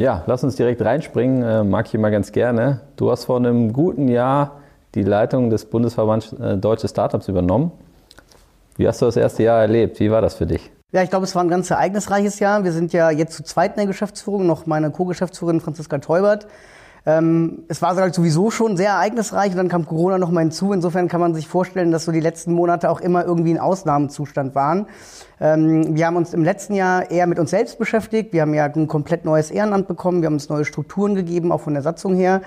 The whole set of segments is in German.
ja, lass uns direkt reinspringen. Äh, mag ich immer ganz gerne. Du hast vor einem guten Jahr die Leitung des Bundesverbands äh, Deutsche Startups übernommen. Wie hast du das erste Jahr erlebt? Wie war das für dich? Ja, ich glaube, es war ein ganz ereignisreiches Jahr. Wir sind ja jetzt zu zweit in der Geschäftsführung, noch meine Co-Geschäftsführerin Franziska Teubert. Ähm, es war halt sowieso schon sehr ereignisreich und dann kam Corona noch mal hinzu. Insofern kann man sich vorstellen, dass so die letzten Monate auch immer irgendwie ein Ausnahmezustand waren. Ähm, wir haben uns im letzten Jahr eher mit uns selbst beschäftigt. Wir haben ja ein komplett neues Ehrenamt bekommen. Wir haben uns neue Strukturen gegeben, auch von der Satzung her.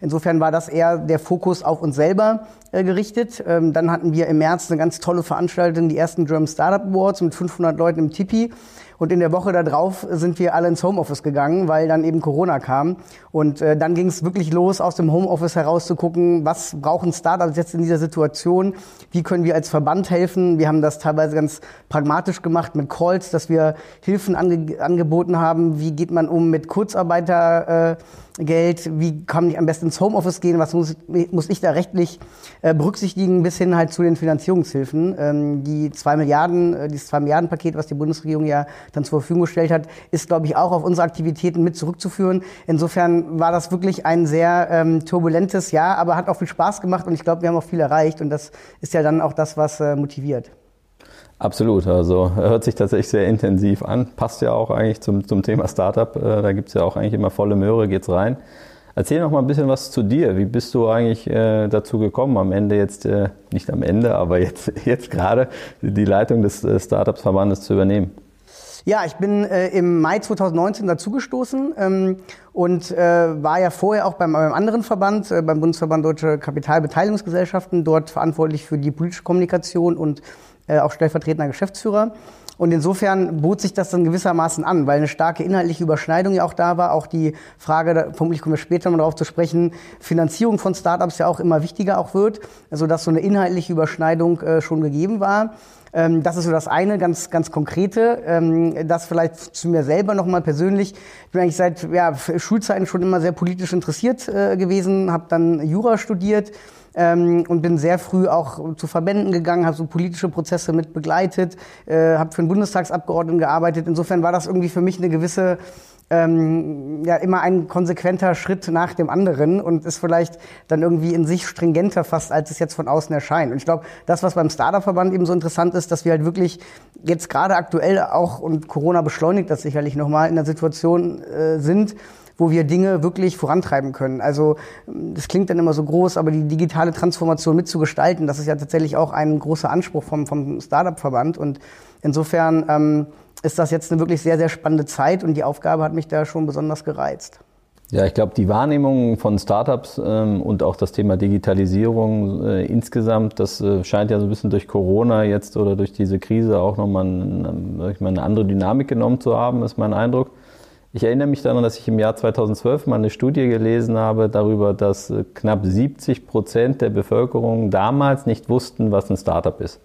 Insofern war das eher der Fokus auf uns selber äh, gerichtet. Ähm, dann hatten wir im März eine ganz tolle Veranstaltung, die ersten German Startup Awards mit 500 Leuten im Tipi. Und in der Woche darauf sind wir alle ins Homeoffice gegangen, weil dann eben Corona kam. Und äh, dann ging es wirklich los, aus dem Homeoffice heraus zu gucken, was brauchen Startups jetzt in dieser Situation? Wie können wir als Verband helfen? Wir haben das teilweise ganz pragmatisch gemacht mit Calls, dass wir Hilfen ange angeboten haben. Wie geht man um mit Kurzarbeiter? Äh, wie kann ich am besten ins Homeoffice gehen, was muss, muss ich da rechtlich äh, berücksichtigen, bis hin halt zu den Finanzierungshilfen. Ähm, die zwei Milliarden, äh, dieses zwei Milliarden Paket, was die Bundesregierung ja dann zur Verfügung gestellt hat, ist, glaube ich, auch auf unsere Aktivitäten mit zurückzuführen. Insofern war das wirklich ein sehr ähm, turbulentes Jahr, aber hat auch viel Spaß gemacht und ich glaube, wir haben auch viel erreicht und das ist ja dann auch das, was äh, motiviert. Absolut, also hört sich tatsächlich sehr intensiv an. Passt ja auch eigentlich zum, zum Thema Startup. Äh, da gibt's ja auch eigentlich immer volle Möhre, geht's rein. Erzähl noch mal ein bisschen was zu dir. Wie bist du eigentlich äh, dazu gekommen, am Ende jetzt, äh, nicht am Ende, aber jetzt, jetzt gerade die Leitung des äh, Startups-Verbandes zu übernehmen? Ja, ich bin äh, im Mai 2019 dazugestoßen ähm, und äh, war ja vorher auch beim, beim anderen Verband, äh, beim Bundesverband Deutsche Kapitalbeteiligungsgesellschaften, dort verantwortlich für die politische Kommunikation und äh, auch stellvertretender Geschäftsführer. Und insofern bot sich das dann gewissermaßen an, weil eine starke inhaltliche Überschneidung ja auch da war. Auch die Frage, da, vermutlich kommen wir später mal darauf zu sprechen, Finanzierung von Startups ja auch immer wichtiger auch wird. Also dass so eine inhaltliche Überschneidung äh, schon gegeben war. Ähm, das ist so das eine, ganz, ganz konkrete. Ähm, das vielleicht zu mir selber nochmal persönlich. Ich bin eigentlich seit ja, Schulzeiten schon immer sehr politisch interessiert äh, gewesen, habe dann Jura studiert ähm, und bin sehr früh auch zu Verbänden gegangen, habe so politische Prozesse mit begleitet, äh, habe für einen Bundestagsabgeordneten gearbeitet. Insofern war das irgendwie für mich eine gewisse ähm, ja immer ein konsequenter Schritt nach dem anderen und ist vielleicht dann irgendwie in sich stringenter fast, als es jetzt von außen erscheint. Und ich glaube, das, was beim Startup-Verband eben so interessant ist, dass wir halt wirklich jetzt gerade aktuell auch, und Corona beschleunigt das sicherlich nochmal, in der Situation äh, sind, wo wir Dinge wirklich vorantreiben können. Also das klingt dann immer so groß, aber die digitale Transformation mitzugestalten, das ist ja tatsächlich auch ein großer Anspruch vom, vom Startup-Verband. Und insofern ähm, ist das jetzt eine wirklich sehr, sehr spannende Zeit und die Aufgabe hat mich da schon besonders gereizt. Ja, ich glaube, die Wahrnehmung von Startups ähm, und auch das Thema Digitalisierung äh, insgesamt, das äh, scheint ja so ein bisschen durch Corona jetzt oder durch diese Krise auch nochmal eine, eine andere Dynamik genommen zu haben, ist mein Eindruck. Ich erinnere mich daran, dass ich im Jahr 2012 mal eine Studie gelesen habe darüber, dass äh, knapp 70 Prozent der Bevölkerung damals nicht wussten, was ein Startup ist.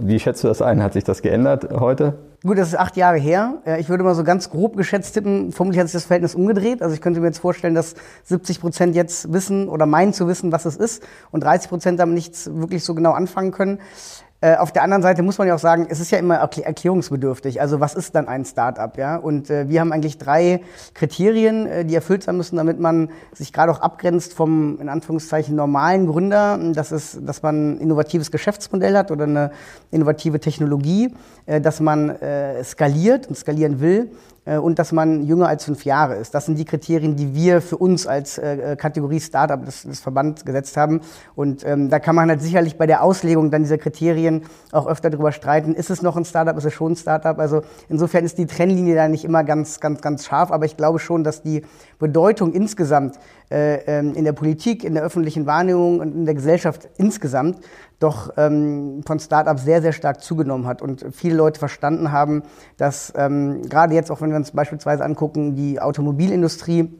Wie schätzt du das ein? Hat sich das geändert heute? Gut, das ist acht Jahre her. Ich würde mal so ganz grob geschätzt tippen, vermutlich hat sich das Verhältnis umgedreht. Also ich könnte mir jetzt vorstellen, dass 70 Prozent jetzt wissen oder meinen zu wissen, was es ist und 30 Prozent damit nichts wirklich so genau anfangen können. Äh, auf der anderen Seite muss man ja auch sagen, es ist ja immer erklärungsbedürftig. Also was ist dann ein Startup? Ja? Und äh, wir haben eigentlich drei Kriterien, äh, die erfüllt sein müssen, damit man sich gerade auch abgrenzt vom in Anführungszeichen normalen Gründer. Das ist, dass man ein innovatives Geschäftsmodell hat oder eine innovative Technologie, äh, dass man äh, skaliert und skalieren will und dass man jünger als fünf Jahre ist. Das sind die Kriterien, die wir für uns als äh, äh, Kategorie Startup des, des Verbands gesetzt haben. Und ähm, da kann man halt sicherlich bei der Auslegung dann dieser Kriterien auch öfter darüber streiten, ist es noch ein Startup, ist es schon ein Startup? Also insofern ist die Trennlinie da nicht immer ganz, ganz, ganz scharf, aber ich glaube schon, dass die Bedeutung insgesamt äh, ähm, in der Politik, in der öffentlichen Wahrnehmung und in der Gesellschaft insgesamt doch ähm, von Startups sehr, sehr stark zugenommen hat und viele Leute verstanden haben, dass ähm, gerade jetzt auch wenn wir uns beispielsweise angucken, die Automobilindustrie,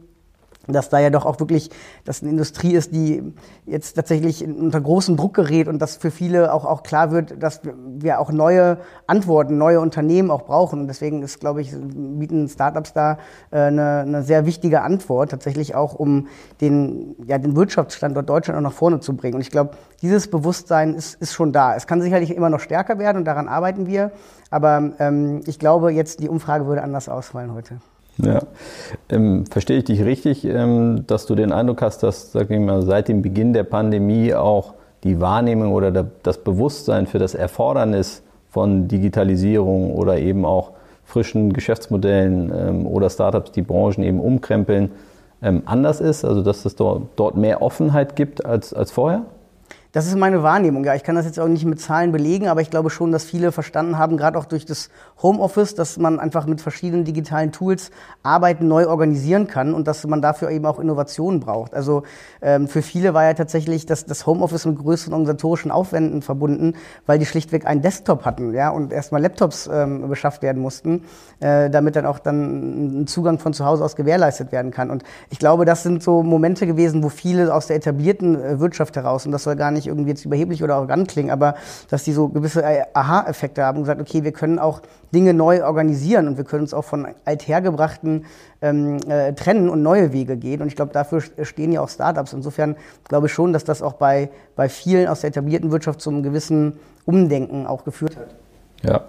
dass da ja doch auch wirklich, dass eine Industrie ist, die jetzt tatsächlich unter großen Druck gerät und dass für viele auch, auch klar wird, dass wir auch neue Antworten, neue Unternehmen auch brauchen. Und deswegen ist, glaube ich, bieten Startups da äh, eine, eine sehr wichtige Antwort, tatsächlich auch, um den, ja, den Wirtschaftsstandort Deutschland auch nach vorne zu bringen. Und ich glaube, dieses Bewusstsein ist, ist schon da. Es kann sicherlich immer noch stärker werden und daran arbeiten wir. Aber ähm, ich glaube, jetzt die Umfrage würde anders ausfallen heute. Ja, ähm, verstehe ich dich richtig, ähm, dass du den Eindruck hast, dass sag ich mal, seit dem Beginn der Pandemie auch die Wahrnehmung oder der, das Bewusstsein für das Erfordernis von Digitalisierung oder eben auch frischen Geschäftsmodellen ähm, oder Startups, die Branchen eben umkrempeln, ähm, anders ist, also dass es dort, dort mehr Offenheit gibt als, als vorher? Das ist meine Wahrnehmung. Ja, ich kann das jetzt auch nicht mit Zahlen belegen, aber ich glaube schon, dass viele verstanden haben, gerade auch durch das Homeoffice, dass man einfach mit verschiedenen digitalen Tools Arbeiten neu organisieren kann und dass man dafür eben auch Innovationen braucht. Also ähm, für viele war ja tatsächlich das, das Homeoffice mit größeren organisatorischen Aufwänden verbunden, weil die schlichtweg einen Desktop hatten, ja, und erstmal Laptops ähm, beschafft werden mussten, äh, damit dann auch dann ein Zugang von zu Hause aus gewährleistet werden kann. Und ich glaube, das sind so Momente gewesen, wo viele aus der etablierten äh, Wirtschaft heraus, und das soll gar nicht nicht irgendwie jetzt überheblich oder arrogant klingen, aber dass die so gewisse Aha-Effekte haben und gesagt, okay, wir können auch Dinge neu organisieren und wir können uns auch von althergebrachten ähm, äh, trennen und neue Wege gehen. Und ich glaube, dafür stehen ja auch Startups. Insofern glaube ich schon, dass das auch bei, bei vielen aus der etablierten Wirtschaft zu einem gewissen Umdenken auch geführt hat. Ja.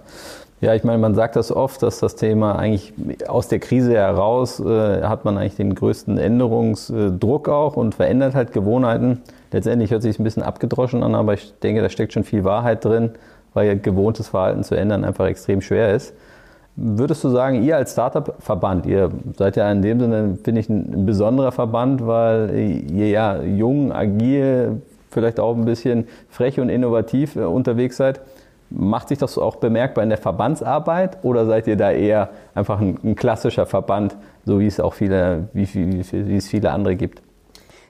Ja, ich meine, man sagt das oft, dass das Thema eigentlich aus der Krise heraus äh, hat man eigentlich den größten Änderungsdruck auch und verändert halt Gewohnheiten. Letztendlich hört sich ein bisschen abgedroschen an, aber ich denke, da steckt schon viel Wahrheit drin, weil gewohntes Verhalten zu ändern einfach extrem schwer ist. Würdest du sagen, ihr als Startup-Verband, ihr seid ja in dem Sinne, finde ich, ein besonderer Verband, weil ihr ja jung, agil, vielleicht auch ein bisschen frech und innovativ äh, unterwegs seid. Macht sich das auch bemerkbar in der Verbandsarbeit oder seid ihr da eher einfach ein, ein klassischer Verband, so wie es auch viele, wie, wie, wie es viele andere gibt?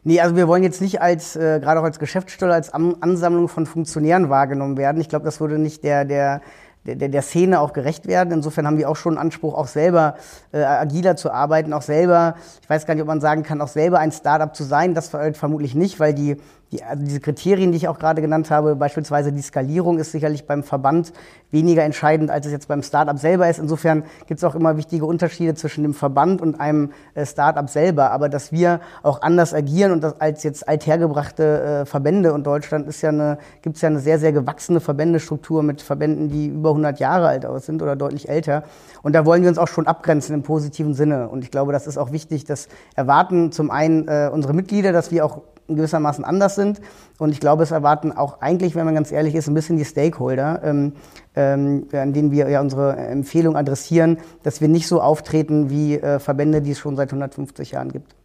Nee, also wir wollen jetzt nicht als, äh, gerade auch als Geschäftsstelle, als Ansammlung von Funktionären wahrgenommen werden. Ich glaube, das würde nicht der, der, der, der Szene auch gerecht werden. Insofern haben wir auch schon Anspruch, auch selber äh, agiler zu arbeiten, auch selber, ich weiß gar nicht, ob man sagen kann, auch selber ein Startup zu sein. Das vermutlich nicht, weil die die, also diese Kriterien, die ich auch gerade genannt habe, beispielsweise die Skalierung ist sicherlich beim Verband weniger entscheidend, als es jetzt beim Startup selber ist. Insofern gibt es auch immer wichtige Unterschiede zwischen dem Verband und einem äh, Startup selber. Aber dass wir auch anders agieren und das als jetzt althergebrachte äh, Verbände und Deutschland ist ja eine, gibt es ja eine sehr, sehr gewachsene Verbändestruktur mit Verbänden, die über 100 Jahre alt sind oder deutlich älter. Und da wollen wir uns auch schon abgrenzen im positiven Sinne. Und ich glaube, das ist auch wichtig. Das erwarten zum einen äh, unsere Mitglieder, dass wir auch gewissermaßen anders sind. Und ich glaube, es erwarten auch eigentlich, wenn man ganz ehrlich ist, ein bisschen die Stakeholder, ähm, ähm, an denen wir ja unsere Empfehlung adressieren, dass wir nicht so auftreten wie äh, Verbände, die es schon seit 150 Jahren gibt.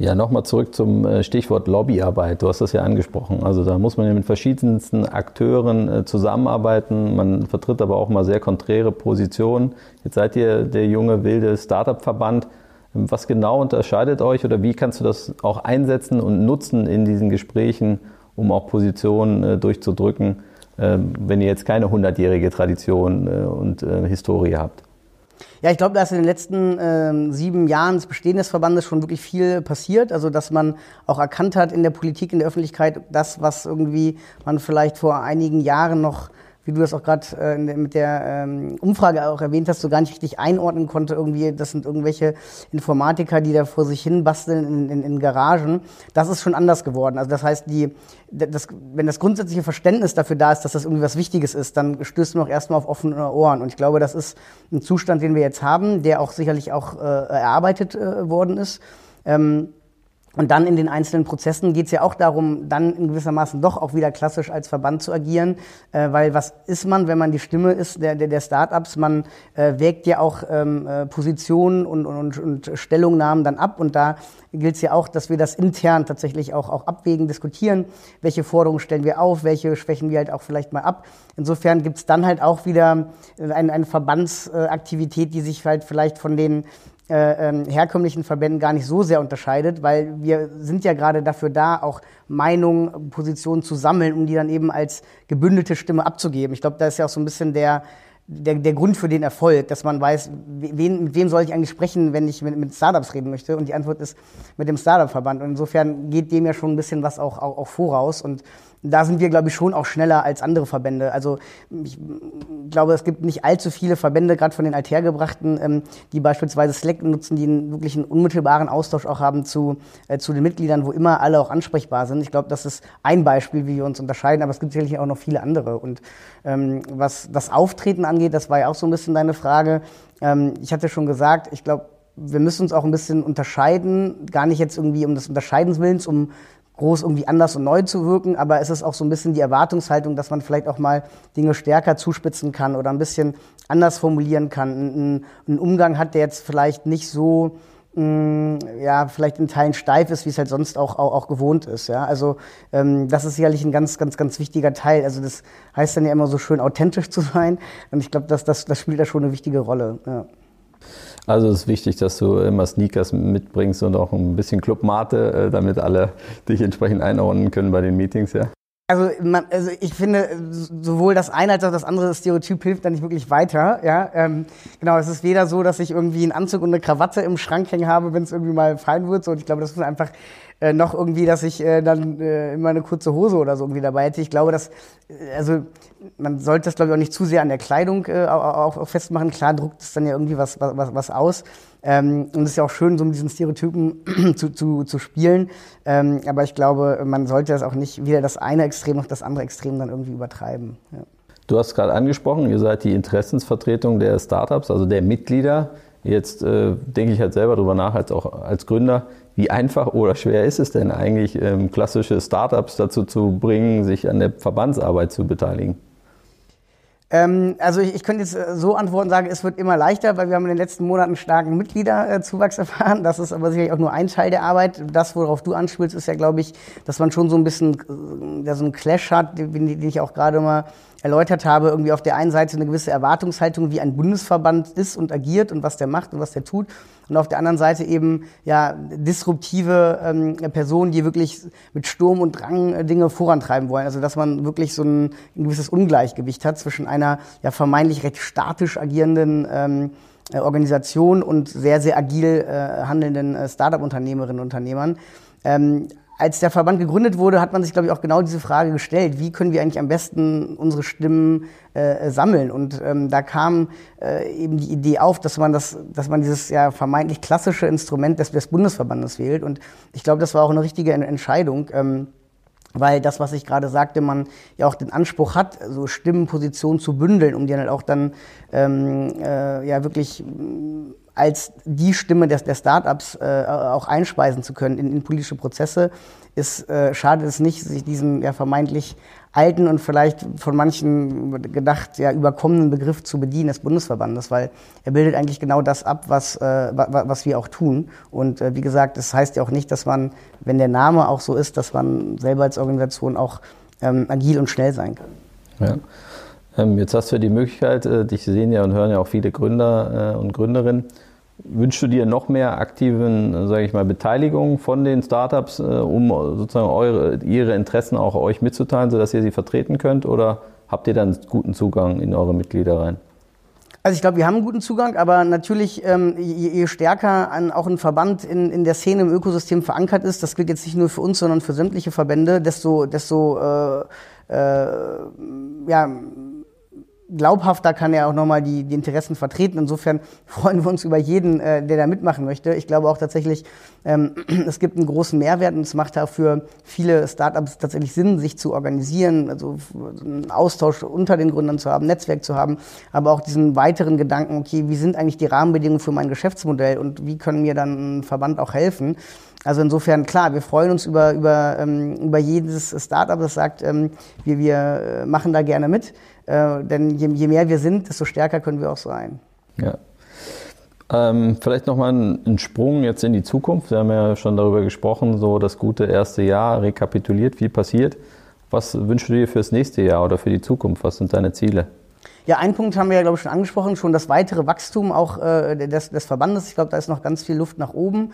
Ja, nochmal zurück zum äh, Stichwort Lobbyarbeit. Du hast das ja angesprochen. Also da muss man ja mit verschiedensten Akteuren äh, zusammenarbeiten. Man vertritt aber auch mal sehr konträre Positionen. Jetzt seid ihr der junge, wilde Startup-Verband. Was genau unterscheidet euch oder wie kannst du das auch einsetzen und nutzen in diesen Gesprächen, um auch Positionen äh, durchzudrücken, äh, wenn ihr jetzt keine hundertjährige Tradition äh, und äh, Historie habt? Ja, ich glaube, da ist in den letzten ähm, sieben Jahren des Bestehens des Verbandes schon wirklich viel passiert. Also, dass man auch erkannt hat in der Politik, in der Öffentlichkeit, das, was irgendwie man vielleicht vor einigen Jahren noch wie du das auch gerade äh, mit der ähm, Umfrage auch erwähnt hast, so gar nicht richtig einordnen konnte. Irgendwie, das sind irgendwelche Informatiker, die da vor sich hin basteln in, in, in Garagen. Das ist schon anders geworden. Also das heißt, die, das, wenn das grundsätzliche Verständnis dafür da ist, dass das irgendwie was Wichtiges ist, dann stößt man auch erstmal auf offene Ohren. Und ich glaube, das ist ein Zustand, den wir jetzt haben, der auch sicherlich auch äh, erarbeitet äh, worden ist. Ähm, und dann in den einzelnen Prozessen geht es ja auch darum, dann in gewissermaßen doch auch wieder klassisch als Verband zu agieren, äh, weil was ist man, wenn man die Stimme ist der, der, der Startups? Man äh, wägt ja auch ähm, äh, Positionen und, und, und Stellungnahmen dann ab und da gilt es ja auch, dass wir das intern tatsächlich auch, auch abwägen, diskutieren, welche Forderungen stellen wir auf, welche schwächen wir halt auch vielleicht mal ab. Insofern gibt es dann halt auch wieder eine, eine Verbandsaktivität, die sich halt vielleicht von den äh, ähm, herkömmlichen Verbänden gar nicht so sehr unterscheidet, weil wir sind ja gerade dafür da, auch Meinungen, Positionen zu sammeln, um die dann eben als gebündelte Stimme abzugeben. Ich glaube, da ist ja auch so ein bisschen der, der, der Grund für den Erfolg, dass man weiß, wen, mit wem soll ich eigentlich sprechen, wenn ich mit, mit Startups reden möchte. Und die Antwort ist mit dem Startup-Verband. Und insofern geht dem ja schon ein bisschen was auch, auch, auch voraus. Und da sind wir, glaube ich, schon auch schneller als andere Verbände. Also ich glaube, es gibt nicht allzu viele Verbände, gerade von den Althergebrachten, ähm, die beispielsweise Slack nutzen, die einen wirklich unmittelbaren Austausch auch haben zu, äh, zu den Mitgliedern, wo immer alle auch ansprechbar sind. Ich glaube, das ist ein Beispiel, wie wir uns unterscheiden, aber es gibt sicherlich auch noch viele andere. Und ähm, was das Auftreten angeht, das war ja auch so ein bisschen deine Frage. Ähm, ich hatte schon gesagt, ich glaube, wir müssen uns auch ein bisschen unterscheiden, gar nicht jetzt irgendwie um des Unterscheidenswillens, um groß irgendwie anders und neu zu wirken, aber es ist auch so ein bisschen die Erwartungshaltung, dass man vielleicht auch mal Dinge stärker zuspitzen kann oder ein bisschen anders formulieren kann. Ein, ein Umgang hat, der jetzt vielleicht nicht so mm, ja, vielleicht in Teilen steif ist, wie es halt sonst auch, auch, auch gewohnt ist. Ja? Also ähm, das ist sicherlich ein ganz, ganz, ganz wichtiger Teil. Also das heißt dann ja immer so schön authentisch zu sein. Und ich glaube, das, das, das spielt da schon eine wichtige Rolle. Ja. Also es ist wichtig, dass du immer Sneakers mitbringst und auch ein bisschen Clubmate, äh, damit alle dich entsprechend einordnen können bei den Meetings, ja. Also, man, also ich finde, sowohl das eine als auch das andere Stereotyp hilft da nicht wirklich weiter. Ja? Ähm, genau, es ist weder so, dass ich irgendwie einen Anzug und eine Krawatte im Schrank hängen habe, wenn es irgendwie mal fallen wird. So. Und ich glaube, das ist einfach äh, noch irgendwie, dass ich äh, dann äh, immer eine kurze Hose oder so irgendwie dabei hätte. Ich glaube, dass, äh, also man sollte das, glaube ich, auch nicht zu sehr an der Kleidung äh, auch, auch festmachen. Klar druckt es dann ja irgendwie was, was, was aus. Ähm, und es ist ja auch schön, so mit diesen Stereotypen zu, zu, zu spielen. Ähm, aber ich glaube, man sollte das auch nicht weder das eine Extrem noch das andere Extrem dann irgendwie übertreiben. Ja. Du hast gerade angesprochen, ihr seid die Interessensvertretung der Startups, also der Mitglieder. Jetzt äh, denke ich halt selber darüber nach, als auch als Gründer, wie einfach oder schwer ist es denn eigentlich, ähm, klassische Startups dazu zu bringen, sich an der Verbandsarbeit zu beteiligen? Ähm, also ich, ich könnte jetzt äh, so antworten, sagen, es wird immer leichter, weil wir haben in den letzten Monaten starken Mitgliederzuwachs erfahren. Das ist aber sicherlich auch nur ein Teil der Arbeit. Das, worauf du anspielst, ist ja, glaube ich, dass man schon so ein bisschen äh, ja, so einen Clash hat, den, den ich auch gerade mal erläutert habe, irgendwie auf der einen Seite eine gewisse Erwartungshaltung, wie ein Bundesverband ist und agiert und was der macht und was der tut. Und auf der anderen Seite eben ja disruptive ähm, Personen, die wirklich mit Sturm und Drang äh, Dinge vorantreiben wollen. Also dass man wirklich so ein, ein gewisses Ungleichgewicht hat zwischen einer ja vermeintlich recht statisch agierenden ähm, äh, Organisation und sehr, sehr agil äh, handelnden äh, Startup-Unternehmerinnen und Unternehmern. Ähm, als der Verband gegründet wurde, hat man sich, glaube ich, auch genau diese Frage gestellt, wie können wir eigentlich am besten unsere Stimmen äh, sammeln? Und ähm, da kam äh, eben die Idee auf, dass man das, dass man dieses ja vermeintlich klassische Instrument des, des Bundesverbandes wählt. Und ich glaube, das war auch eine richtige Entscheidung. Ähm, weil das, was ich gerade sagte, man ja auch den Anspruch hat, so Stimmenpositionen zu bündeln, um die dann halt auch dann ähm, äh, ja wirklich als die Stimme des, der Startups äh, auch einspeisen zu können in, in politische Prozesse, ist, äh, schadet es nicht, sich diesen ja vermeintlich alten und vielleicht von manchen gedacht ja überkommenen Begriff zu bedienen des Bundesverbandes, weil er bildet eigentlich genau das ab, was, äh, was wir auch tun. Und äh, wie gesagt, das heißt ja auch nicht, dass man, wenn der Name auch so ist, dass man selber als Organisation auch ähm, agil und schnell sein kann. Ja. Ähm, jetzt hast du die Möglichkeit, äh, dich sehen ja und hören ja auch viele Gründer äh, und Gründerinnen, Wünschst du dir noch mehr aktiven, sage ich mal, Beteiligung von den Startups, äh, um sozusagen eure, ihre Interessen auch euch mitzuteilen, sodass ihr sie vertreten könnt? Oder habt ihr dann guten Zugang in eure Mitglieder rein? Also ich glaube, wir haben einen guten Zugang, aber natürlich, ähm, je, je stärker ein, auch ein Verband in, in der Szene im Ökosystem verankert ist, das gilt jetzt nicht nur für uns, sondern für sämtliche Verbände, desto, desto äh, äh, ja, glaubhafter kann er auch nochmal die, die Interessen vertreten. Insofern freuen wir uns über jeden, äh, der da mitmachen möchte. Ich glaube auch tatsächlich, ähm, es gibt einen großen Mehrwert und es macht auch für viele Startups tatsächlich Sinn, sich zu organisieren, also einen Austausch unter den Gründern zu haben, Netzwerk zu haben, aber auch diesen weiteren Gedanken, okay, wie sind eigentlich die Rahmenbedingungen für mein Geschäftsmodell und wie können mir dann ein Verband auch helfen? Also insofern, klar, wir freuen uns über, über, ähm, über jedes Startup, das sagt, ähm, wir, wir äh, machen da gerne mit. Äh, denn je, je, mehr wir sind, desto stärker können wir auch sein. Ja. Ähm, vielleicht nochmal ein, ein Sprung jetzt in die Zukunft. Wir haben ja schon darüber gesprochen, so das gute erste Jahr rekapituliert, viel passiert. Was wünschst du dir fürs nächste Jahr oder für die Zukunft? Was sind deine Ziele? Ja, einen Punkt haben wir ja, glaube ich, schon angesprochen, schon das weitere Wachstum auch äh, des, des Verbandes. Ich glaube, da ist noch ganz viel Luft nach oben.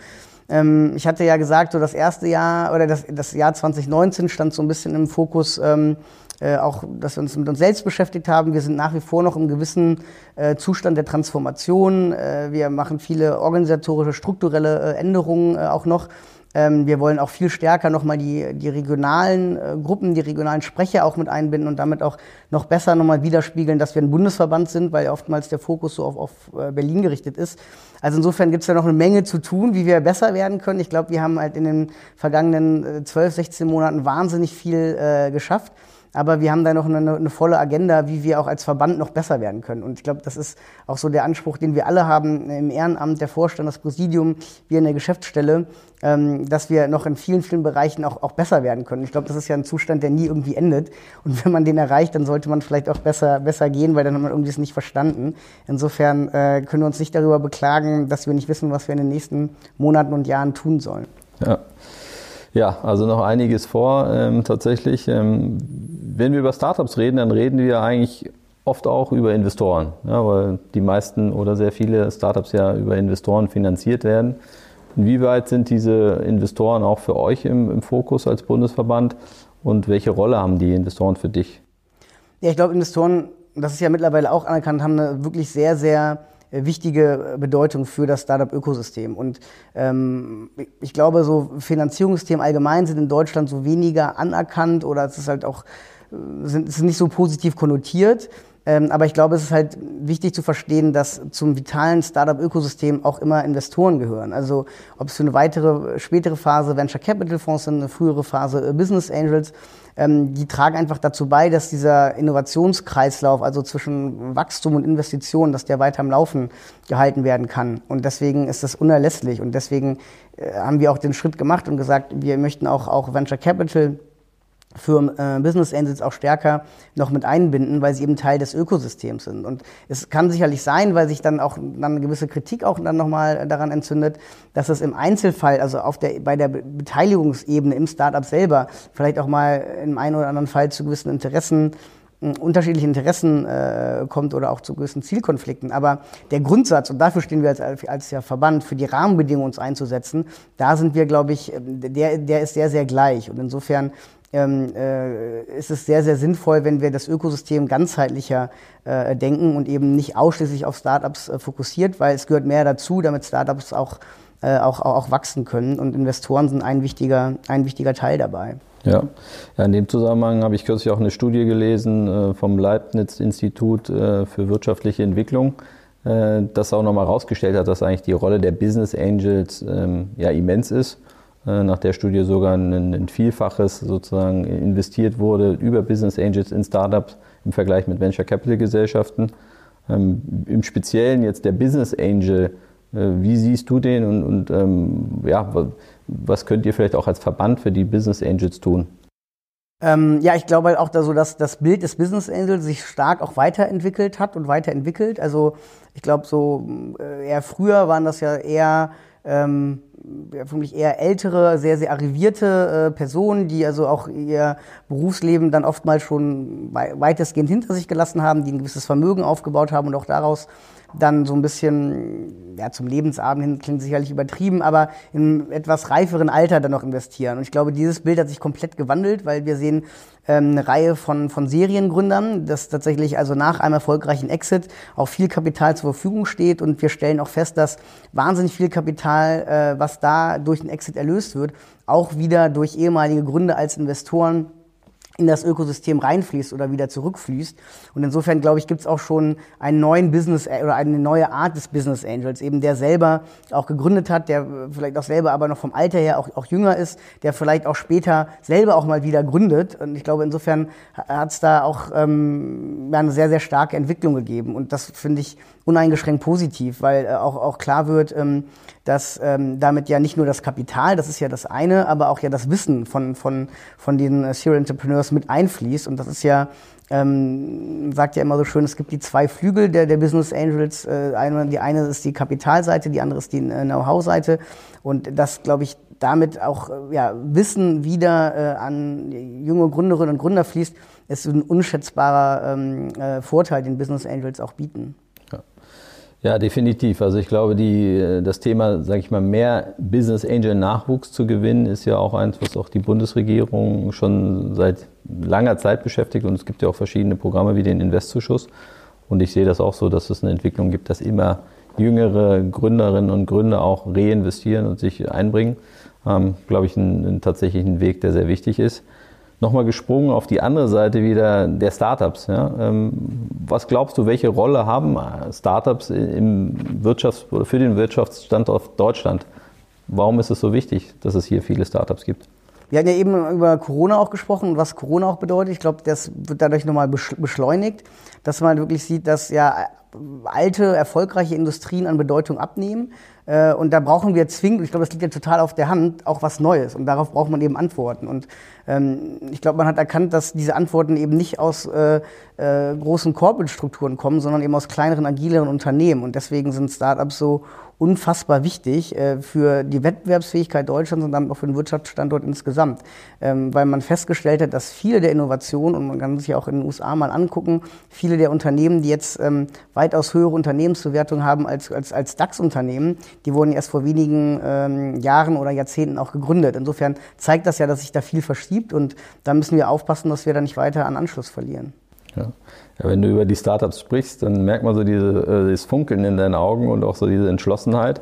Ähm, ich hatte ja gesagt, so das erste Jahr oder das, das Jahr 2019 stand so ein bisschen im Fokus, ähm, äh, auch, dass wir uns mit uns selbst beschäftigt haben. Wir sind nach wie vor noch im gewissen äh, Zustand der Transformation. Äh, wir machen viele organisatorische, strukturelle äh, Änderungen äh, auch noch. Ähm, wir wollen auch viel stärker nochmal die, die regionalen äh, Gruppen, die regionalen Sprecher auch mit einbinden und damit auch noch besser nochmal widerspiegeln, dass wir ein Bundesverband sind, weil oftmals der Fokus so auf, auf äh, Berlin gerichtet ist. Also insofern gibt es ja noch eine Menge zu tun, wie wir besser werden können. Ich glaube, wir haben halt in den vergangenen 12, äh, 16 Monaten wahnsinnig viel äh, geschafft. Aber wir haben da noch eine, eine, volle Agenda, wie wir auch als Verband noch besser werden können. Und ich glaube, das ist auch so der Anspruch, den wir alle haben im Ehrenamt, der Vorstand, das Präsidium, wir in der Geschäftsstelle, ähm, dass wir noch in vielen, vielen Bereichen auch, auch besser werden können. Ich glaube, das ist ja ein Zustand, der nie irgendwie endet. Und wenn man den erreicht, dann sollte man vielleicht auch besser, besser gehen, weil dann hat man irgendwie es nicht verstanden. Insofern äh, können wir uns nicht darüber beklagen, dass wir nicht wissen, was wir in den nächsten Monaten und Jahren tun sollen. Ja. Ja, also noch einiges vor ähm, tatsächlich. Ähm, wenn wir über Startups reden, dann reden wir eigentlich oft auch über Investoren, ja, weil die meisten oder sehr viele Startups ja über Investoren finanziert werden. Inwieweit sind diese Investoren auch für euch im, im Fokus als Bundesverband und welche Rolle haben die Investoren für dich? Ja, ich glaube, Investoren, das ist ja mittlerweile auch anerkannt, haben eine wirklich sehr, sehr äh, wichtige Bedeutung für das Startup-Ökosystem. Und ähm, ich glaube, so Finanzierungsthemen allgemein sind in Deutschland so weniger anerkannt oder es ist halt auch sind, ist nicht so positiv konnotiert. Ähm, aber ich glaube, es ist halt wichtig zu verstehen, dass zum vitalen Startup-Ökosystem auch immer Investoren gehören. Also ob es für eine weitere, spätere Phase Venture Capital Fonds sind, eine frühere Phase äh, Business Angels, ähm, die tragen einfach dazu bei, dass dieser Innovationskreislauf, also zwischen Wachstum und Investitionen, dass der weiter am Laufen gehalten werden kann. Und deswegen ist das unerlässlich. Und deswegen äh, haben wir auch den Schritt gemacht und gesagt, wir möchten auch, auch Venture Capital für äh, Business Angels auch stärker noch mit einbinden, weil sie eben Teil des Ökosystems sind. Und es kann sicherlich sein, weil sich dann auch dann eine gewisse Kritik auch dann nochmal daran entzündet, dass es im Einzelfall, also auf der, bei der Beteiligungsebene im Startup selber, vielleicht auch mal im einen oder anderen Fall zu gewissen Interessen äh, unterschiedliche Interessen äh, kommt oder auch zu gewissen Zielkonflikten. Aber der Grundsatz, und dafür stehen wir als, als ja Verband, für die Rahmenbedingungen uns einzusetzen, da sind wir, glaube ich, der, der ist sehr, sehr gleich. Und insofern ähm, äh, ist es sehr, sehr sinnvoll, wenn wir das Ökosystem ganzheitlicher äh, denken und eben nicht ausschließlich auf Startups äh, fokussiert, weil es gehört mehr dazu, damit Startups auch, äh, auch, auch, wachsen können und Investoren sind ein wichtiger, ein wichtiger Teil dabei. Ja. ja, in dem Zusammenhang habe ich kürzlich auch eine Studie gelesen äh, vom Leibniz-Institut äh, für wirtschaftliche Entwicklung, das auch nochmal herausgestellt hat, dass eigentlich die Rolle der Business Angels ähm, ja immens ist äh, nach der Studie sogar ein, ein, Vielfaches sozusagen investiert wurde über Business Angels in Startups im Vergleich mit Venture Capital Gesellschaften. Ähm, Im Speziellen jetzt der Business Angel, äh, wie siehst du den und, und ähm, ja, was könnt ihr vielleicht auch als Verband für die Business Angels tun? Ähm, ja, ich glaube halt auch, dass, so, dass das Bild des Business Angels sich stark auch weiterentwickelt hat und weiterentwickelt. Also ich glaube, so äh, eher früher waren das ja eher ähm, vermutlich eher ältere, sehr, sehr arrivierte äh, Personen, die also auch ihr Berufsleben dann oftmals schon weitestgehend hinter sich gelassen haben, die ein gewisses Vermögen aufgebaut haben und auch daraus dann so ein bisschen, ja, zum Lebensabend hin klingt sicherlich übertrieben, aber in etwas reiferen Alter dann noch investieren. Und ich glaube, dieses Bild hat sich komplett gewandelt, weil wir sehen ähm, eine Reihe von, von Seriengründern, dass tatsächlich also nach einem erfolgreichen Exit auch viel Kapital zur Verfügung steht und wir stellen auch fest, dass wahnsinnig viel Kapital, äh, was da durch den Exit erlöst wird, auch wieder durch ehemalige Gründer als Investoren in das Ökosystem reinfließt oder wieder zurückfließt. Und insofern, glaube ich, gibt es auch schon einen neuen Business oder eine neue Art des Business Angels, eben der selber auch gegründet hat, der vielleicht auch selber aber noch vom Alter her auch, auch jünger ist, der vielleicht auch später selber auch mal wieder gründet. Und ich glaube, insofern hat es da auch ähm, eine sehr, sehr starke Entwicklung gegeben. Und das finde ich uneingeschränkt positiv, weil äh, auch, auch klar wird, ähm, dass ähm, damit ja nicht nur das Kapital, das ist ja das eine, aber auch ja das Wissen von, von, von den äh, Serial Entrepreneurs mit einfließt. Und das ist ja ähm, sagt ja immer so schön, es gibt die zwei Flügel der, der Business Angels. Äh, eine, die eine ist die Kapitalseite, die andere ist die äh, Know-how-Seite. Und das, glaube ich, damit auch äh, ja, Wissen wieder äh, an junge Gründerinnen und Gründer fließt, ist ein unschätzbarer ähm, äh, Vorteil, den Business Angels auch bieten. Ja, definitiv. Also ich glaube, die, äh, das Thema, sage ich mal, mehr Business Angel Nachwuchs zu gewinnen, ist ja auch eins, was auch die Bundesregierung schon seit langer Zeit beschäftigt. Und es gibt ja auch verschiedene Programme wie den Investzuschuss. Und ich sehe das auch so, dass es eine Entwicklung gibt, dass immer jüngere Gründerinnen und Gründer auch reinvestieren und sich einbringen. Ähm, glaube ich, ein, ein tatsächlich Weg, der sehr wichtig ist nochmal gesprungen auf die andere Seite wieder der Startups. Ja? Ähm, was glaubst du, welche Rolle haben Startups im Wirtschafts- für den Wirtschaftsstandort Deutschland? Warum ist es so wichtig, dass es hier viele Startups gibt? Wir hatten ja eben über Corona auch gesprochen was Corona auch bedeutet. Ich glaube, das wird dadurch nochmal beschleunigt, dass man wirklich sieht, dass ja alte, erfolgreiche Industrien an Bedeutung abnehmen. Äh, und da brauchen wir zwingend, ich glaube, das liegt ja total auf der Hand, auch was Neues. Und darauf braucht man eben Antworten. Und ähm, ich glaube, man hat erkannt, dass diese Antworten eben nicht aus äh, äh, großen Corporate-Strukturen kommen, sondern eben aus kleineren, agileren Unternehmen. Und deswegen sind Startups so unfassbar wichtig äh, für die Wettbewerbsfähigkeit Deutschlands und damit auch für den Wirtschaftsstandort insgesamt. Ähm, weil man festgestellt hat, dass viele der Innovationen, und man kann sich auch in den USA mal angucken, viele der Unternehmen, die jetzt ähm, weitaus höhere Unternehmensbewertungen haben als, als, als DAX-Unternehmen, die wurden erst vor wenigen ähm, Jahren oder Jahrzehnten auch gegründet. Insofern zeigt das ja, dass sich da viel verschiebt und da müssen wir aufpassen, dass wir da nicht weiter an Anschluss verlieren. Ja. Ja, wenn du über die Startups sprichst, dann merkt man so diese, äh, das Funkeln in deinen Augen und auch so diese Entschlossenheit.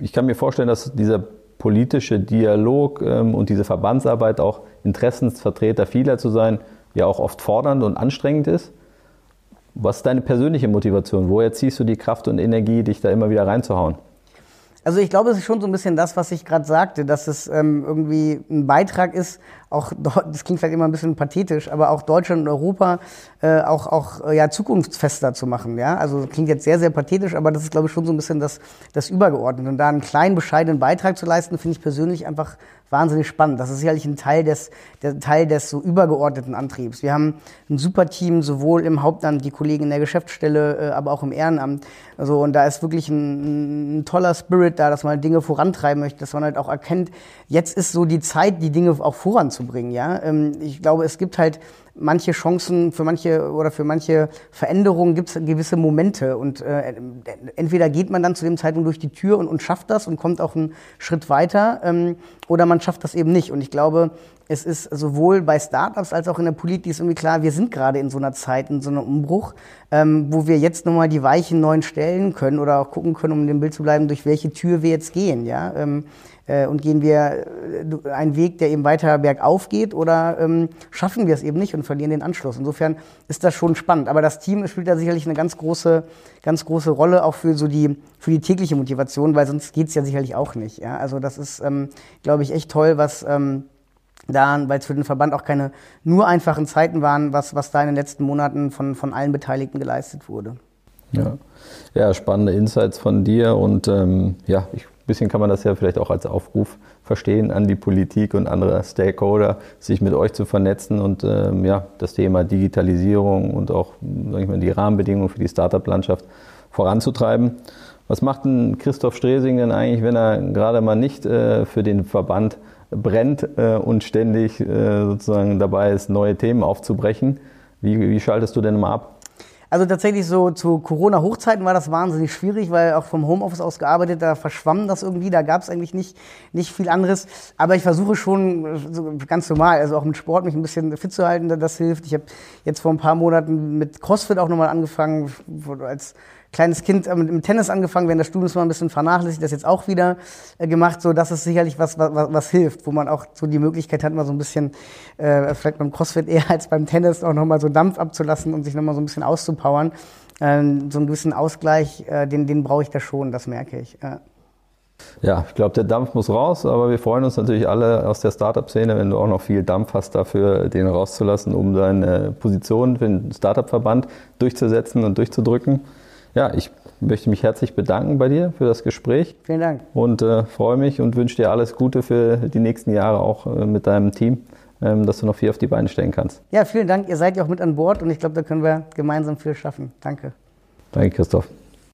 Ich kann mir vorstellen, dass dieser politische Dialog ähm, und diese Verbandsarbeit auch Interessensvertreter vieler zu sein, ja auch oft fordernd und anstrengend ist. Was ist deine persönliche Motivation? Woher ziehst du die Kraft und Energie, dich da immer wieder reinzuhauen? Also ich glaube, es ist schon so ein bisschen das, was ich gerade sagte, dass es ähm, irgendwie ein Beitrag ist, auch das klingt vielleicht immer ein bisschen pathetisch, aber auch Deutschland und Europa äh, auch auch äh, ja zukunftsfester zu machen. Ja, also klingt jetzt sehr sehr pathetisch, aber das ist glaube ich schon so ein bisschen das das Übergeordnete. Und da einen kleinen bescheidenen Beitrag zu leisten, finde ich persönlich einfach wahnsinnig spannend. Das ist sicherlich ein Teil des, der Teil des so übergeordneten Antriebs. Wir haben ein super Team, sowohl im Hauptamt, die Kollegen in der Geschäftsstelle, äh, aber auch im Ehrenamt. Also, und da ist wirklich ein, ein toller Spirit da, dass man Dinge vorantreiben möchte, dass man halt auch erkennt, jetzt ist so die Zeit, die Dinge auch voranzubringen. Ja? Ähm, ich glaube, es gibt halt manche Chancen, für manche oder für manche Veränderungen gibt es gewisse Momente. Und äh, entweder geht man dann zu dem Zeitpunkt durch die Tür und, und schafft das und kommt auch einen Schritt weiter, ähm, oder man schafft das eben nicht. Und ich glaube, es ist sowohl bei Startups als auch in der Politik ist irgendwie klar, wir sind gerade in so einer Zeit, in so einem Umbruch, ähm, wo wir jetzt nochmal die Weichen neuen stellen können oder auch gucken können, um dem Bild zu bleiben, durch welche Tür wir jetzt gehen. Ja? Ähm, äh, und gehen wir äh, einen Weg, der eben weiter bergauf geht oder ähm, schaffen wir es eben nicht und verlieren den Anschluss. Insofern ist das schon spannend. Aber das Team spielt da sicherlich eine ganz große, ganz große Rolle auch für so die, für die tägliche Motivation, weil sonst geht's ja sicherlich auch nicht. Ja? Also das ist, ähm, glaube ich, echt toll, was ähm, da, weil es für den Verband auch keine nur einfachen Zeiten waren, was, was da in den letzten Monaten von, von allen Beteiligten geleistet wurde. Ja, ja spannende Insights von dir und ähm, ja, ich bisschen kann man das ja vielleicht auch als Aufruf verstehen an die Politik und andere Stakeholder, sich mit euch zu vernetzen und ähm, ja, das Thema Digitalisierung und auch sag ich mal, die Rahmenbedingungen für die Startup-Landschaft voranzutreiben. Was macht denn Christoph Stresing denn eigentlich, wenn er gerade mal nicht äh, für den Verband brennt äh, und ständig äh, sozusagen dabei ist, neue Themen aufzubrechen? Wie, wie schaltest du denn mal ab? Also tatsächlich so zu Corona-Hochzeiten war das wahnsinnig schwierig, weil auch vom Homeoffice aus gearbeitet, da verschwamm das irgendwie, da gab es eigentlich nicht, nicht viel anderes. Aber ich versuche schon so ganz normal, also auch mit Sport mich ein bisschen fit zu halten, das hilft. Ich habe jetzt vor ein paar Monaten mit CrossFit auch nochmal angefangen, als kleines Kind mit dem Tennis angefangen, während des Studiums mal ein bisschen vernachlässigt, das jetzt auch wieder äh, gemacht. So, das ist sicherlich was, was, was hilft, wo man auch so die Möglichkeit hat, mal so ein bisschen, äh, vielleicht beim CrossFit eher als beim Tennis auch nochmal so Dampf abzulassen und sich nochmal so ein bisschen auszupowern. Ähm, so einen gewissen Ausgleich, äh, den, den brauche ich da schon, das merke ich. Ja. Ja, ich glaube, der Dampf muss raus, aber wir freuen uns natürlich alle aus der Startup-Szene, wenn du auch noch viel Dampf hast, dafür den rauszulassen, um deine Position für den Startup-Verband durchzusetzen und durchzudrücken. Ja, ich möchte mich herzlich bedanken bei dir für das Gespräch. Vielen Dank. Und äh, freue mich und wünsche dir alles Gute für die nächsten Jahre auch äh, mit deinem Team ähm, dass du noch viel auf die Beine stellen kannst. Ja, vielen Dank. Ihr seid ja auch mit an Bord und ich glaube, da können wir gemeinsam viel schaffen. Danke. Danke, Christoph.